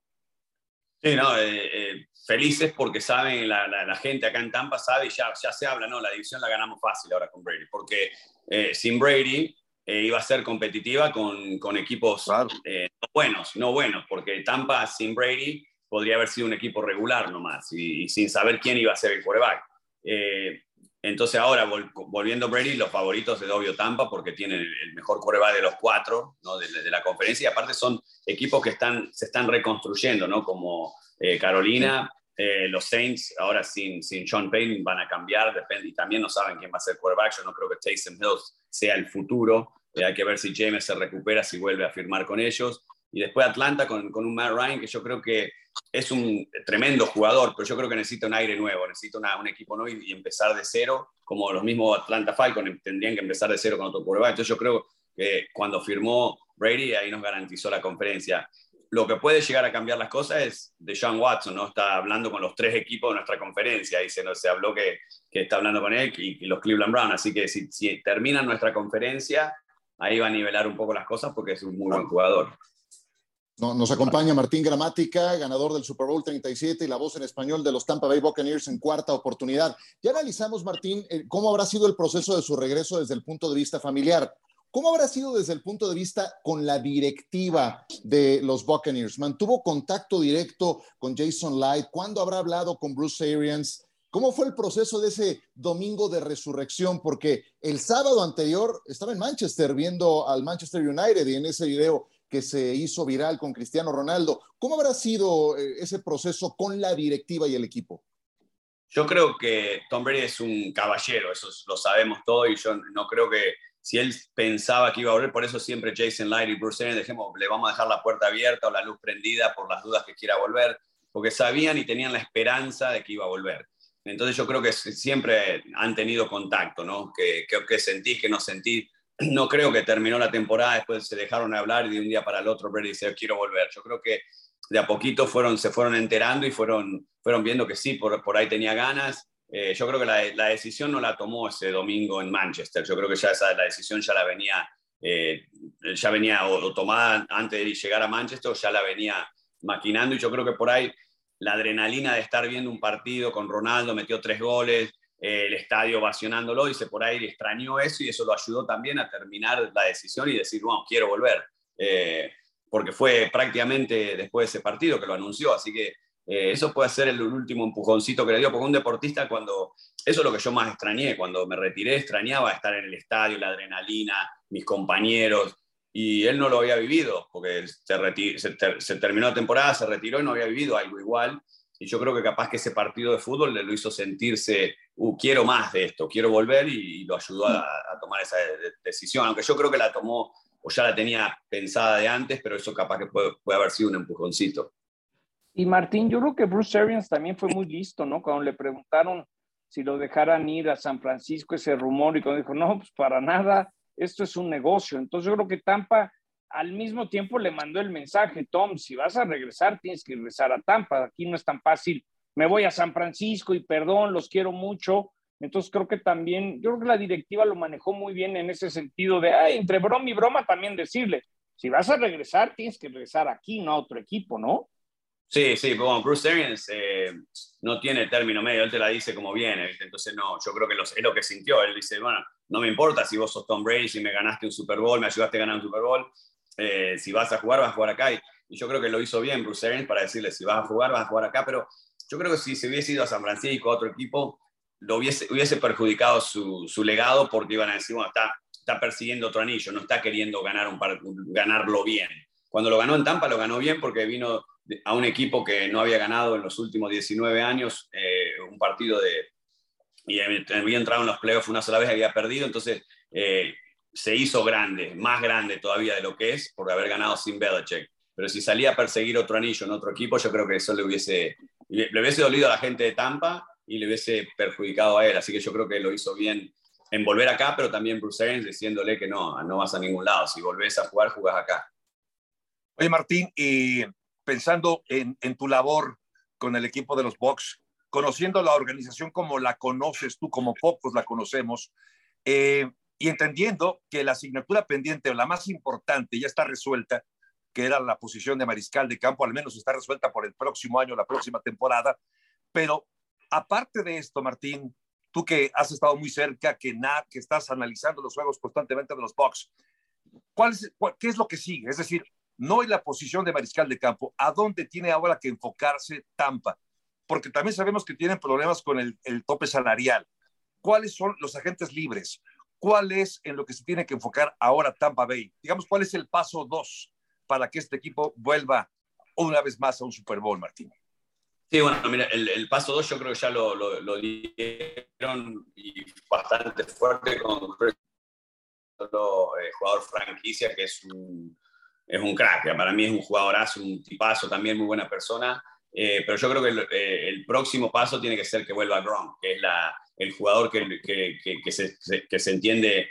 Sí, no, eh, eh, felices porque saben, la, la, la, gente acá en Tampa sabe y ya, ya se habla, no, la división la ganamos fácil ahora con Brady, porque eh, sin Brady eh, iba a ser competitiva con, con equipos claro. no buenos, no buenos, porque Tampa sin Brady podría haber sido un equipo regular nomás y, y sin saber quién iba a ser el quarterback. Entonces ahora, vol volviendo Brady, los favoritos de obvio Tampa porque tienen el mejor coreback de los cuatro ¿no? de, de, la conferencia y aparte son equipos que están, se están reconstruyendo, ¿no? como eh, Carolina, eh, los Saints, ahora sin, sin Sean Payne van a cambiar, depende, y también no saben quién va a ser quarterback, yo no creo que Taysom Hills sea el futuro, eh, hay que ver si James se recupera, si vuelve a firmar con ellos, y después Atlanta con, con un Matt Ryan que yo creo que es un tremendo jugador, pero yo creo que necesita un aire nuevo, necesita una, un equipo nuevo y, y, empezar de cero, como los mismos Atlanta Falcons tendrían que empezar de cero con otro quarterback. Entonces yo creo que cuando firmó Brady, ahí nos garantizó la conferencia. Lo que puede llegar a cambiar las cosas es de Sean Watson, ¿no? Está hablando con los tres equipos de nuestra conferencia, y se, se habló que, que, está hablando con él y, y los Cleveland Browns, así que si, si termina nuestra conferencia, ahí va a nivelar un poco las cosas porque es un muy buen jugador. No, nos acompaña Martín Gramática, ganador del Super Bowl 37 y la voz en español de los Tampa Bay Buccaneers en cuarta oportunidad. Ya analizamos, Martín, eh, cómo habrá sido el proceso de su regreso desde el punto de vista familiar. ¿Cómo habrá sido desde el punto de vista con la directiva de los Buccaneers? ¿Mantuvo contacto directo con Jason Light? ¿Cuándo habrá hablado con Bruce Arians? ¿Cómo fue el proceso de ese domingo de resurrección? Porque el sábado anterior estaba en Manchester viendo al Manchester United y en ese video que se hizo viral con Cristiano Ronaldo. ¿Cómo habrá sido eh, ese proceso con la directiva y el equipo? Yo creo que Tom Brady es un caballero, eso lo sabemos todo y yo no creo que si él pensaba que iba a volver, por eso siempre Jason Light y Bruce Arians dejemos, le vamos a dejar la puerta abierta o la luz prendida por las dudas que quiera volver, porque sabían y tenían la esperanza de que iba a volver. Entonces yo creo que siempre han tenido contacto, ¿no? Que, que, que sentís, que no sentís no creo que terminó la temporada, después se dejaron de hablar y de un día para el otro Brady dice, quiero volver. Yo creo que de a poquito fueron, se fueron enterando y fueron, fueron viendo que sí, por, por ahí tenía ganas. Eh, yo creo que la, la, decisión no la tomó ese domingo en Manchester. Yo creo que ya esa, la decisión ya la venía, eh, ya venía o, o, tomada antes de llegar a Manchester, o ya la venía maquinando. Y yo creo que por ahí la adrenalina de estar viendo un partido con Ronaldo, metió tres goles, el estadio ovacionándolo se por ahí extrañó eso y eso lo ayudó también a terminar la decisión y decir, bueno, quiero volver. Eh, porque fue prácticamente después de ese partido que lo anunció, así que eh, eso puede ser el último empujoncito que le dio, porque un deportista cuando, eso es lo que yo más extrañé, cuando me retiré extrañaba estar en el estadio, la adrenalina, mis compañeros, y él no lo había vivido, porque se, se terminó la temporada, se retiró y no había vivido algo igual, y yo creo que capaz que ese partido de fútbol le lo hizo sentirse, uh, quiero más de esto, quiero volver y, y lo ayudó a, a, tomar esa decisión, aunque yo creo que la tomó o ya la tenía pensada de antes, pero eso capaz que puede, puede haber sido un empujoncito. Y Martín, yo creo que Bruce Arians también fue muy listo, ¿no? Cuando le preguntaron si lo dejaran ir a San Francisco, ese rumor, y cuando dijo, no, pues para nada, esto es un negocio. Entonces yo creo que Tampa al mismo tiempo le mandó el mensaje, Tom, si vas a regresar, tienes que regresar a Tampa, aquí no es tan fácil, me voy a San Francisco y perdón, los quiero mucho. Entonces creo que también, yo creo que la directiva lo manejó muy bien en ese sentido de, ay, entre broma y broma también decirle, si vas a regresar, tienes que regresar aquí, no a otro equipo, ¿no? Sí, sí, bueno, Bruce Arians eh, no tiene término medio, él te la dice como viene, entonces no, yo creo que es lo que sintió, él dice, bueno, no me importa si vos sos Tom Brady, si me ganaste un Super Bowl, me ayudaste a ganar un Super Bowl, eh, si vas a jugar, vas a jugar acá. Y, y, yo creo que lo hizo bien Bruce Arians para decirle, si vas a jugar, vas a jugar acá. Pero yo creo que si se hubiese ido a San Francisco, a otro equipo, lo hubiese, hubiese perjudicado su, su, legado porque iban a decir, está, está persiguiendo otro anillo, no está queriendo ganar un par, ganarlo bien. cuando lo ganó en Tampa, lo ganó bien porque vino a un equipo que no había ganado en los últimos 19 años eh, un partido de... Y había entrado en los playoffs una sola vez, había perdido, entonces eh, se hizo grande, más grande todavía de lo que es por haber ganado sin Belichick. Pero si salía a perseguir otro anillo en otro equipo, yo creo que eso le hubiese, le hubiese dolido a la gente de Tampa y le hubiese perjudicado a él. Así que yo creo que lo hizo bien en volver acá, pero también Bruce Arians diciéndole que no, no vas a ningún lado. Si volvés a jugar, jugás acá. Oye, Martín, y pensando en, tu labor con el equipo de los Bucks, conociendo la organización como la conoces tú, como pocos la conocemos, eh, y entendiendo que la asignatura pendiente o la más importante ya está resuelta, que era la posición de mariscal de campo, al menos está resuelta por el próximo año, la próxima temporada. Pero aparte de esto, Martín, tú que has estado muy cerca, que, na, que estás analizando los juegos constantemente de los Bucks, ¿cuál ¿qué es lo que sigue? Es decir, no hay la posición de mariscal de campo, ¿a dónde tiene ahora que enfocarse Tampa? Porque también sabemos que tienen problemas con el, el tope salarial. ¿Cuáles son los agentes libres? ¿Cuál es en lo que se tiene que enfocar ahora Tampa Bay? Digamos, ¿cuál es el paso dos para que este equipo vuelva una vez más a un Super Bowl, Martín? Sí, bueno, mira, el, paso 2 yo creo que ya lo, lo, dieron y bastante fuerte con el eh, jugador franquicia que es un, es un crack. Para mí es un jugadorazo, un tipazo, también muy buena persona. Eh, pero yo creo que el, eh, el, próximo paso tiene que ser que vuelva Gronk, que es la, el jugador que, que, que, se, que se, entiende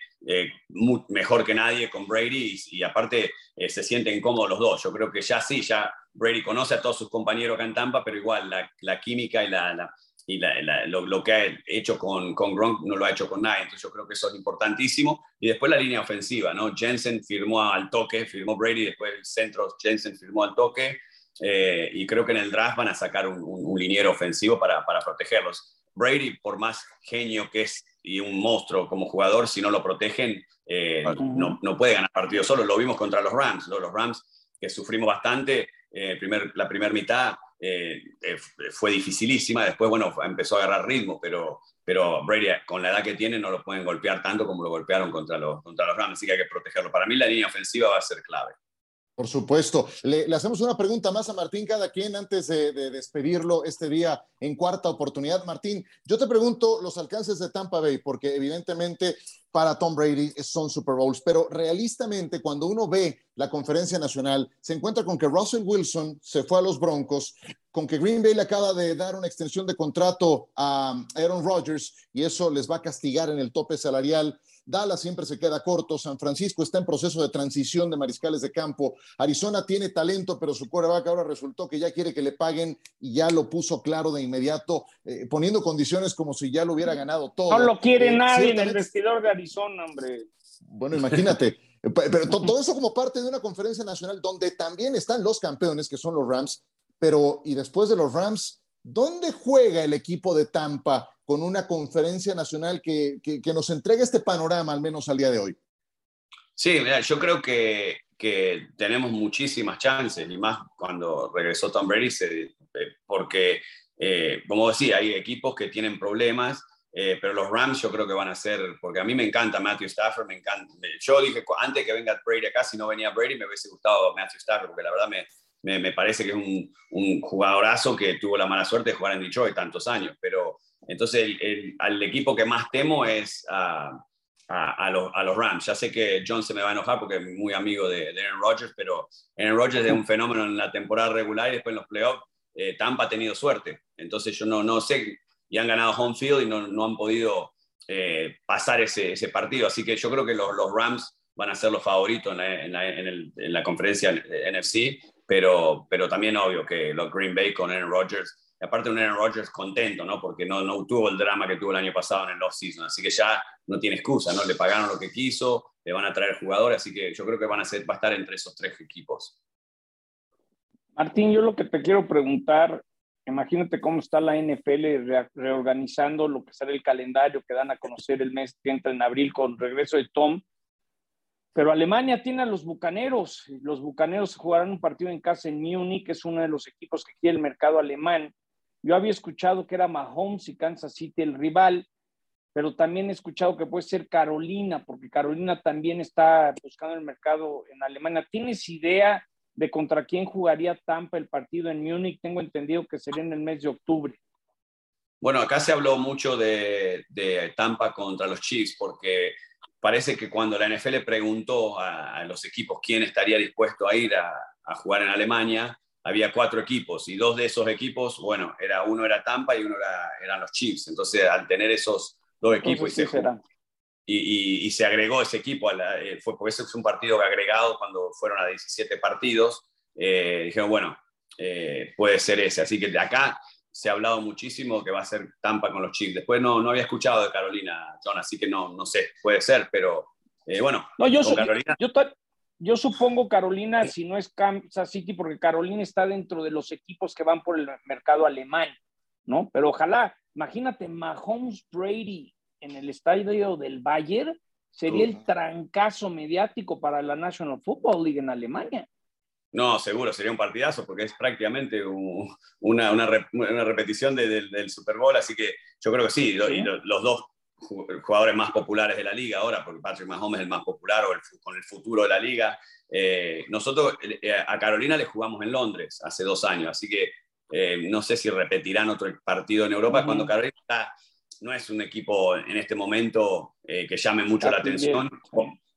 mejor que nadie con Brady y, y aparte se sienten cómodos los dos. Yo creo que ya sí, ya Brady conoce a todos sus compañeros acá en Tampa, pero igual la, la química y, la, y la, lo, lo, que ha hecho con, con, Gronk no lo ha hecho con nadie. Entonces yo creo que eso es importantísimo. Y después la línea ofensiva, ¿no? Jensen firmó al toque, firmó Brady, después el centro Jensen firmó al toque. Eh, y creo que en el draft van a sacar un, un, liniero ofensivo para, para, protegerlos. Brady, por más genio que es y un monstruo como jugador, si no lo protegen, eh, no, no, puede ganar partidos solo. Lo vimos contra los Rams. ¿no? Los Rams que sufrimos bastante, eh, primer, la primera mitad eh, eh, fue dificilísima, después, bueno, empezó a agarrar ritmo, pero, pero Brady, con la edad que tiene, no lo pueden golpear tanto como lo golpearon contra los, contra los Rams, así que hay que protegerlo. Para mí la línea ofensiva va a ser clave. Por supuesto. Le, hacemos una pregunta más a Martín cada quien antes de, despedirlo este día en cuarta oportunidad. Martín, yo te pregunto los alcances de Tampa Bay, porque evidentemente para Tom Brady son Super Bowls, pero realistamente cuando uno ve la conferencia nacional, se encuentra con que Russell Wilson se fue a los Broncos, con que Green Bay le acaba de dar una extensión de contrato a Aaron Rodgers y eso les va a castigar en el tope salarial. Dallas siempre se queda corto, San Francisco está en proceso de transición de mariscales de campo, Arizona tiene talento, pero su coreback ahora resultó que ya quiere que le paguen y ya lo puso claro de inmediato, eh, poniendo condiciones como si ya lo hubiera ganado todo. No lo quiere eh, nadie en el vestidor de Arizona, hombre. Bueno, imagínate. Pero todo eso como parte de una conferencia nacional donde también están los campeones, que son los Rams, pero y después de los Rams, ¿dónde juega el equipo de Tampa con una conferencia nacional que, que, nos entregue este panorama, al menos al día de hoy? Sí, mira, yo creo que, que tenemos muchísimas chances, y más cuando regresó Tom Brady, eh, porque, eh, como decía, hay equipos que tienen problemas, eh, pero los Rams yo creo que van a ser, porque a mí me encanta Matthew Stafford, me encanta. Yo dije, antes que venga Brady acá, si no venía Brady, me hubiese gustado Matthew Stafford, porque la verdad me, me, me parece que es un, un, jugadorazo que tuvo la mala suerte de jugar en Detroit tantos años, pero entonces, el, al equipo que más temo es a, los, Rams. Ya sé que John se me va a enojar porque es muy amigo de, de Aaron Rodgers, pero Aaron Rodgers es un fenómeno en la temporada regular y después en los playoffs. Eh, Tampa ha tenido suerte. Entonces, yo no, sé, y han ganado home field y no, han podido eh, pasar ese, partido. Así que yo creo que los, Rams van a ser los favoritos en la conferencia NFC, pero, pero también obvio que los Green Bay con Aaron Rodgers aparte un Aaron Rodgers contento, ¿no? Porque no, no tuvo el drama que tuvo el año pasado en el off-season, así que ya no tiene excusa, ¿no? Le pagaron lo que quiso, le van a traer jugadores, así que yo creo que van a, ser, va estar entre esos tres equipos. Martín, yo lo que te quiero preguntar, imagínate cómo está la NFL reorganizando lo que será el calendario que dan a conocer el mes que entra en abril con regreso de Tom. Pero Alemania tiene a los Bucaneros. Los Bucaneros jugarán un partido en casa en Múnich, que es uno de los equipos que quiere el mercado alemán. Yo había escuchado que era Mahomes y Kansas City el rival, pero también he escuchado que puede ser Carolina, porque Carolina también está buscando el mercado en Alemania. ¿Tienes idea de contra quién jugaría Tampa el partido en Múnich. Tengo entendido que sería en el mes de octubre. Bueno, acá se habló mucho de, Tampa contra los Chiefs porque parece que cuando la NFL preguntó a, los equipos quién estaría dispuesto a ir a, jugar en Alemania, había cuatro equipos y dos de esos equipos, bueno, era, uno era Tampa y uno era, eran los Chiefs. Entonces, al tener esos dos equipos y, se, y, se, agregó ese equipo, a la, eh, fue, porque ese es un partido agregado cuando fueron a 17 partidos, eh, dijeron, bueno, eh, puede ser ese. Así que de acá se ha hablado muchísimo que va a ser Tampa con los Chiefs. Después no, no había escuchado de Carolina, John, así que no, no sé, puede ser, pero eh, bueno. No, yo, Carolina... yo, supongo Carolina, si no es Kansas City, porque Carolina está dentro de los equipos que van por el mercado alemán, ¿no? Pero ojalá, imagínate, Mahomes Brady en el estadio del Bayern sería el trancazo mediático para la National Football League en Alemania. No, seguro, sería un partidazo porque es prácticamente una, una, repetición del Super Bowl, así que yo creo que sí, los dos jugadores más populares de la liga ahora, porque Patrick Mahomes es el más popular o con el futuro de la liga. Eh, nosotros eh, a Carolina le jugamos en Londres hace dos años, así que eh, no sé si repetirán otro partido en Europa cuando Carolina no es un equipo en este momento que llame mucho la atención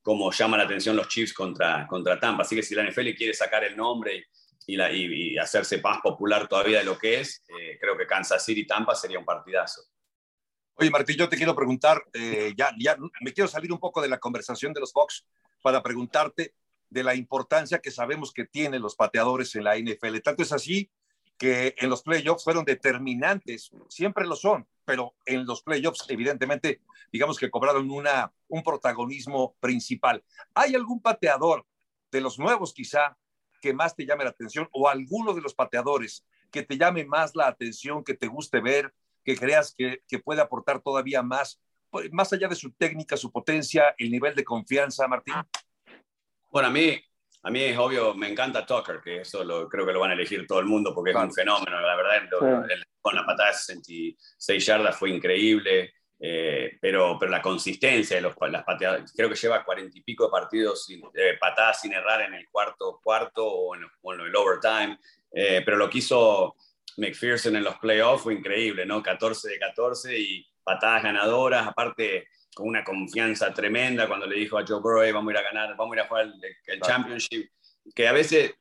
como llama la atención los Chiefs contra, contra Tampa. Así que si la NFL quiere sacar el nombre y, la, y, hacerse más popular todavía de lo que es, eh, creo que Kansas City Tampa sería un partidazo. Oye, Martín, yo te quiero preguntar, eh, ya, ya me quiero salir un poco de la conversación de los Bucks para preguntarte de la importancia que sabemos que tienen los pateadores en la NFL. Tanto es así que en los playoffs fueron determinantes, siempre lo son, pero en los playoffs evidentemente digamos que cobraron una, un protagonismo principal. ¿Hay algún pateador de los nuevos quizá que más te llame la atención o alguno de los pateadores que te llame más la atención, que te guste ver, que creas que, que puede aportar todavía más, pues, más allá de su técnica, su potencia, el nivel de confianza, Martín? Bueno, a mí, a mí es obvio, me encanta Tucker, que eso lo, creo que lo van a elegir todo el mundo porque es un fenómeno, la verdad. con la patada de 66 yardas fue increíble. Eh, pero, pero la consistencia de los, las patadas, creo que lleva cuarenta y pico de partidos sin, patadas sin errar en el cuarto cuarto o en, el overtime, eh, pero lo que hizo McPherson en los playoffs fue increíble, ¿no? 14 de 14 y patadas ganadoras, aparte con una confianza tremenda cuando le dijo a Joe Burrow, vamos a ir a ganar, vamos a ir a jugar el, championship, que a veces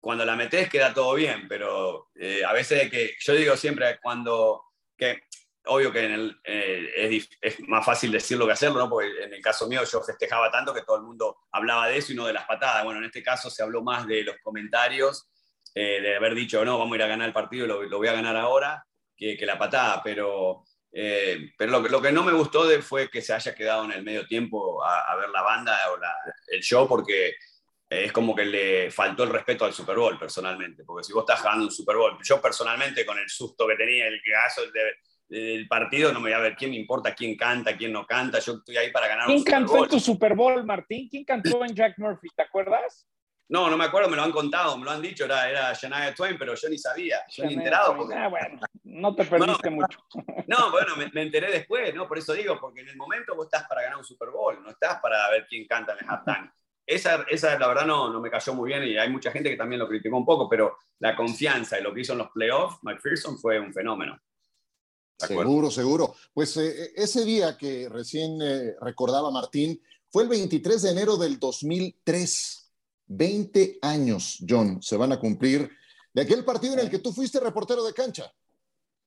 cuando la metes queda todo bien, pero eh, a veces que yo digo siempre cuando que obvio que en el, eh, es, más fácil decirlo que hacerlo, ¿no? porque en el caso mío yo festejaba tanto que todo el mundo hablaba de eso y no de las patadas. Bueno, en este caso se habló más de los comentarios, eh, de haber dicho, no, vamos a ir a ganar el partido y lo, voy a ganar ahora, que, que la patada, pero, eh, pero lo, lo, que no me gustó de, fue que se haya quedado en el medio tiempo a, ver la banda o el show, porque es como que le faltó el respeto al Super Bowl personalmente, porque si vos estás ganando un Super Bowl, yo personalmente con el susto que tenía, el caso de el partido, no me voy a ver quién me importa, quién canta, quién no canta, yo estoy ahí para ganar ¿Quién cantó en tu Super Bowl, Martín? ¿Quién cantó en Jack Murphy? ¿Te acuerdas? No, no me acuerdo, me lo han contado, me lo han dicho, era, era Shania Twain, pero yo ni sabía, yo ni enterado. Porque... Ah, bueno, no te perdiste mucho. No, bueno, me, enteré después, ¿no? Por eso digo, porque en el momento vos estás para ganar un Super Bowl, no estás para ver quién canta en el halftime. Esa, esa, la verdad, no, no me cayó muy bien y hay mucha gente que también lo criticó un poco, pero la confianza y lo que hizo en los playoffs, McPherson fue un fenómeno. Seguro, seguro. Pues eh, ese día que recién eh, recordaba Martín fue el 23 de enero del 2003. 20 años, John, se van a cumplir de aquel partido en el que tú fuiste reportero de cancha.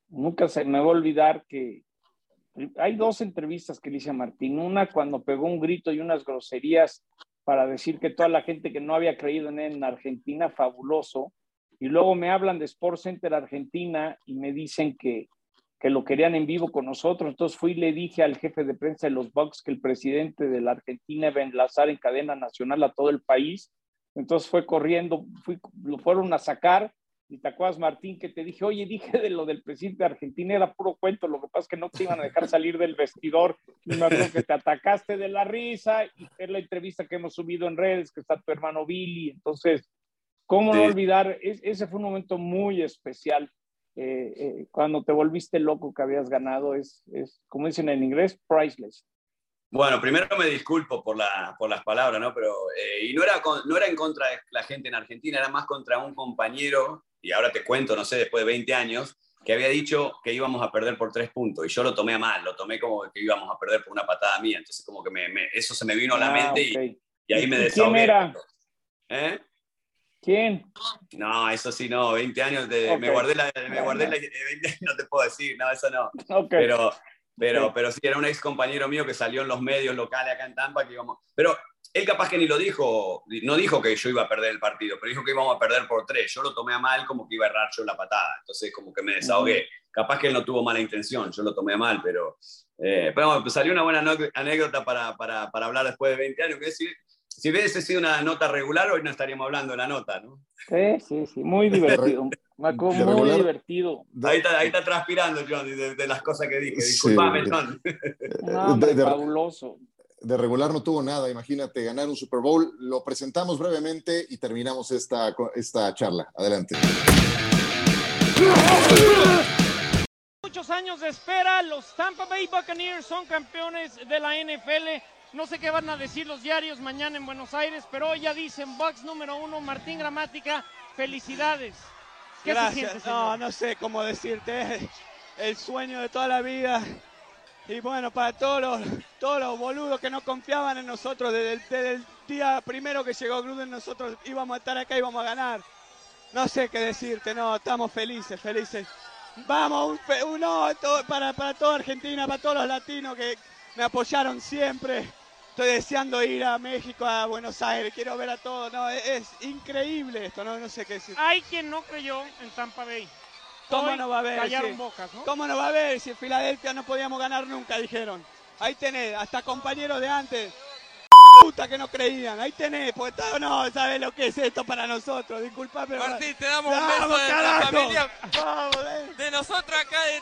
Nunca se me va a olvidar que hay dos entrevistas que le Martín. Una cuando pegó un grito y unas groserías para decir que toda la gente que no había creído en él en Argentina, fabuloso. Y luego me hablan de Sports Center Argentina y me dicen que que lo querían en vivo con nosotros. Entonces fui y le dije al jefe de prensa de los Bucks que el presidente de la Argentina iba a enlazar en cadena nacional a todo el país. Entonces fue corriendo, fui, lo fueron a sacar. Y te acuerdas, Martín, que te dije, oye, dije de lo del presidente de Argentina, era puro cuento, lo que pasa es que no te iban a dejar salir del vestidor. Y me acuerdo que te atacaste de la risa y es la entrevista que hemos subido en redes, que está tu hermano Billy. Entonces, ¿cómo no olvidar? ese fue un momento muy especial eh, eh, cuando te volviste loco que habías ganado es, es, como dicen en inglés, priceless. Bueno, primero me disculpo por, la, por las palabras, ¿no? Pero, eh, y no era, no era en contra de la gente en Argentina, era más contra un compañero, y ahora te cuento, no sé, después de 20 años, que había dicho que íbamos a perder por tres puntos, y yo lo tomé a mal, lo tomé como que íbamos a perder por una patada mía, entonces como que me, eso se me vino a la ah, mente y, y, ahí me desahogué. ¿Quién era? ¿Eh? ¿Quién? No, eso sí, no, 20 años, de, me guardé la, me guardé la, no te puedo decir, no, eso no. Pero, pero, pero sí, era un ex compañero mío que salió en los medios locales acá en Tampa, que íbamos, pero él capaz que ni lo dijo, no dijo que yo iba a perder el partido, pero dijo que íbamos a perder por tres. Yo lo tomé a mal como que iba a errar yo la patada, entonces como que me desahogué. Capaz que él no tuvo mala intención, yo lo tomé a mal, pero, eh, pero pues salió una buena anécdota para, para, para hablar después de 20 años, que decir, si hubiese sido una nota regular, hoy no estaríamos hablando de la nota, ¿no? Sí, sí, sí, muy divertido. muy divertido. Ahí está, ahí está transpirando, John, de, las cosas que dije. Disculpame, John. de, fabuloso. De regular no tuvo nada, imagínate, ganar un Super Bowl. Lo presentamos brevemente y terminamos esta, esta charla. Adelante. Muchos años de espera, los Tampa Bay Buccaneers son campeones de la NFL no sé qué van a decir los diarios mañana en Buenos Aires, pero hoy ya dicen box número uno, Martín Gramática, felicidades. ¿Qué Gracias. no, no sé cómo decirte. El sueño de toda la vida. Y bueno, para todos los, todos los boludos que no confiaban en nosotros desde el, día primero que llegó Gruden, nosotros íbamos a estar acá y íbamos a ganar. No sé qué decirte, no, estamos felices, felices. Vamos, uno para, para toda Argentina, para todos los latinos que me apoyaron siempre estoy deseando ir a México, a Buenos Aires, quiero ver a todos. No, es, increíble esto, no, no sé qué decir. Hay quien no creyó en Tampa Bay. ¿Cómo no va a ver? Callaron bocas, ¿no? ¿Cómo no va a ver si en Filadelfia no podíamos ganar nunca, dijeron? Ahí tenés, hasta compañeros de antes. Puta que no creían, ahí tenés, pues no, sabes lo que es esto para nosotros, disculpa, pero. Martín, te damos un beso de la familia. Vamos, de nosotros acá de.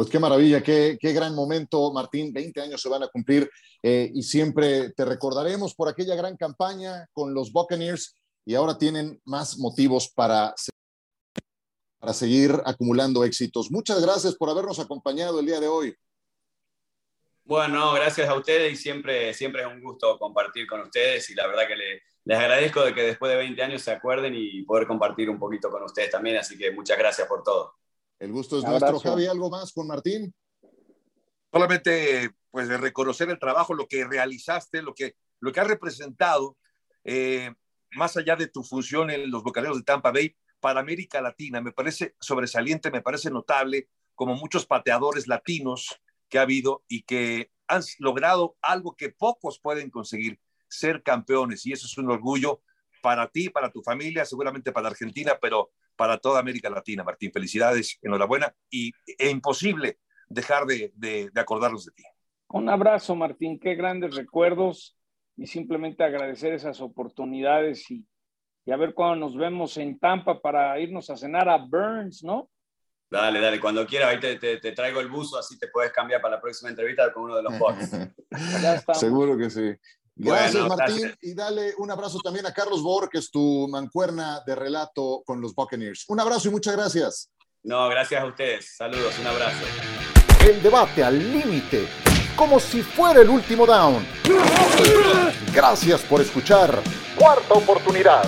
Pues qué maravilla, qué, qué, gran momento, Martín. 20 años se van a cumplir eh, y siempre te recordaremos por aquella gran campaña con los Buccaneers y ahora tienen más motivos para, para seguir acumulando éxitos. Muchas gracias por habernos acompañado el día de hoy. Bueno, gracias a ustedes y siempre, siempre es un gusto compartir con ustedes y la verdad que les agradezco de que después de 20 años se acuerden y poder compartir un poquito con ustedes también, así que muchas gracias por todo. El gusto es nuestro. Javi, ¿algo más con Martín? Solamente, pues, de reconocer el trabajo, lo que realizaste, lo que, lo que has representado, eh, más allá de tu función en los bocaneros de Tampa Bay, para América Latina. Me parece sobresaliente, me parece notable, como muchos pateadores latinos que ha habido y que han logrado algo que pocos pueden conseguir, ser campeones. Y eso es un orgullo para ti, para tu familia, seguramente para Argentina, pero para toda América Latina, Martín. Felicidades, enhorabuena y e imposible dejar de, de, acordarnos de ti. Un abrazo, Martín, qué grandes recuerdos y simplemente agradecer esas oportunidades y, y a ver cuándo nos vemos en Tampa para irnos a cenar a Burns, ¿no? Dale, dale, cuando quiera, ahí te, te, traigo el buzo, así te puedes cambiar para la próxima entrevista con uno de los bots. Seguro que sí. Gracias, Martín. Y dale un abrazo también a Carlos Bor, que es tu mancuerna de relato con los Buccaneers. Un abrazo y muchas gracias. No, gracias a ustedes. Saludos, un abrazo. El debate al límite, como si fuera el último down. Gracias por escuchar. Cuarta oportunidad.